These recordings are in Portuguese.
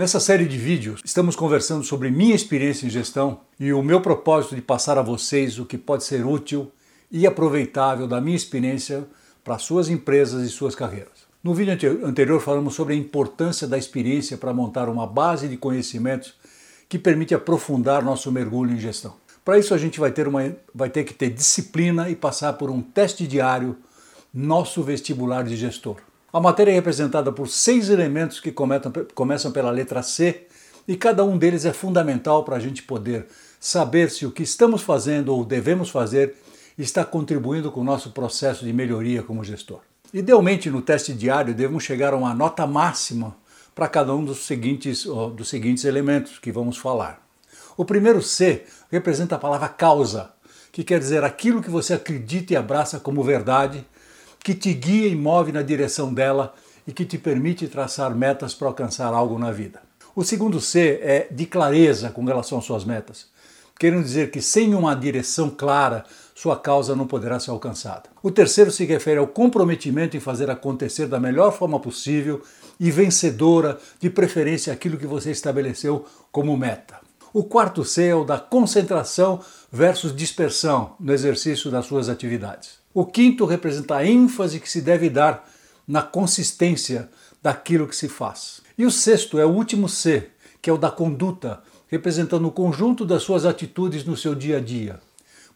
Nessa série de vídeos, estamos conversando sobre minha experiência em gestão e o meu propósito de passar a vocês o que pode ser útil e aproveitável da minha experiência para suas empresas e suas carreiras. No vídeo anterior falamos sobre a importância da experiência para montar uma base de conhecimentos que permite aprofundar nosso mergulho em gestão. Para isso a gente vai ter, uma, vai ter que ter disciplina e passar por um teste diário, nosso vestibular de gestor. A matéria é representada por seis elementos que começam pela letra C e cada um deles é fundamental para a gente poder saber se o que estamos fazendo ou devemos fazer está contribuindo com o nosso processo de melhoria como gestor. Idealmente, no teste diário, devemos chegar a uma nota máxima para cada um dos seguintes, dos seguintes elementos que vamos falar. O primeiro C representa a palavra causa, que quer dizer aquilo que você acredita e abraça como verdade que te guia e move na direção dela e que te permite traçar metas para alcançar algo na vida. O segundo C é de clareza com relação às suas metas, querendo dizer que sem uma direção clara, sua causa não poderá ser alcançada. O terceiro se refere ao comprometimento em fazer acontecer da melhor forma possível e vencedora, de preferência aquilo que você estabeleceu como meta. O quarto C é o da concentração versus dispersão no exercício das suas atividades. O quinto representa a ênfase que se deve dar na consistência daquilo que se faz. E o sexto é o último C, que é o da conduta, representando o conjunto das suas atitudes no seu dia a dia.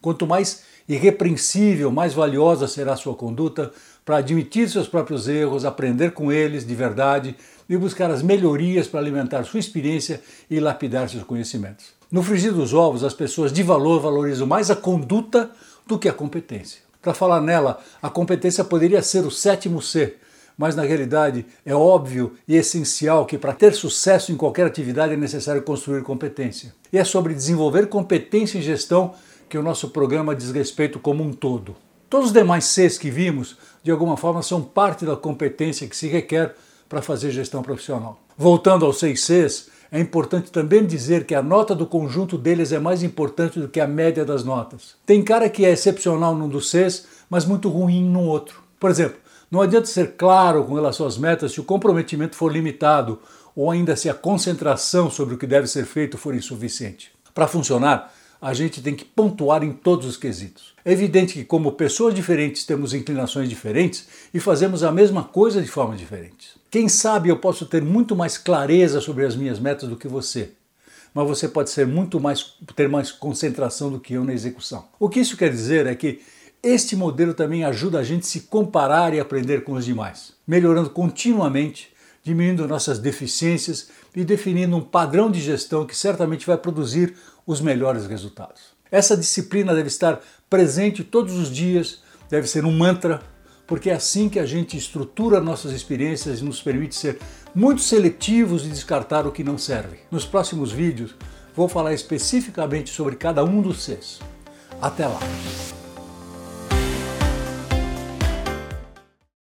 Quanto mais irrepreensível, mais valiosa será a sua conduta para admitir seus próprios erros, aprender com eles de verdade e buscar as melhorias para alimentar sua experiência e lapidar seus conhecimentos. No frigir dos ovos, as pessoas de valor valorizam mais a conduta do que a competência. Para falar nela, a competência poderia ser o sétimo C, mas na realidade é óbvio e essencial que para ter sucesso em qualquer atividade é necessário construir competência. E é sobre desenvolver competência em gestão que o nosso programa diz respeito como um todo. Todos os demais Cs que vimos, de alguma forma, são parte da competência que se requer para fazer gestão profissional. Voltando aos seis Cs, é importante também dizer que a nota do conjunto deles é mais importante do que a média das notas. Tem cara que é excepcional num dos Cs, mas muito ruim no outro. Por exemplo, não adianta ser claro com relação às metas se o comprometimento for limitado ou ainda se a concentração sobre o que deve ser feito for insuficiente. Para funcionar, a gente tem que pontuar em todos os quesitos. É evidente que, como pessoas diferentes, temos inclinações diferentes e fazemos a mesma coisa de forma diferente. Quem sabe eu posso ter muito mais clareza sobre as minhas metas do que você, mas você pode ser muito mais ter mais concentração do que eu na execução. O que isso quer dizer é que este modelo também ajuda a gente a se comparar e aprender com os demais, melhorando continuamente, diminuindo nossas deficiências e definindo um padrão de gestão que certamente vai produzir os melhores resultados. Essa disciplina deve estar presente todos os dias, deve ser um mantra, porque é assim que a gente estrutura nossas experiências e nos permite ser muito seletivos e descartar o que não serve. Nos próximos vídeos vou falar especificamente sobre cada um dos Cs. Até lá!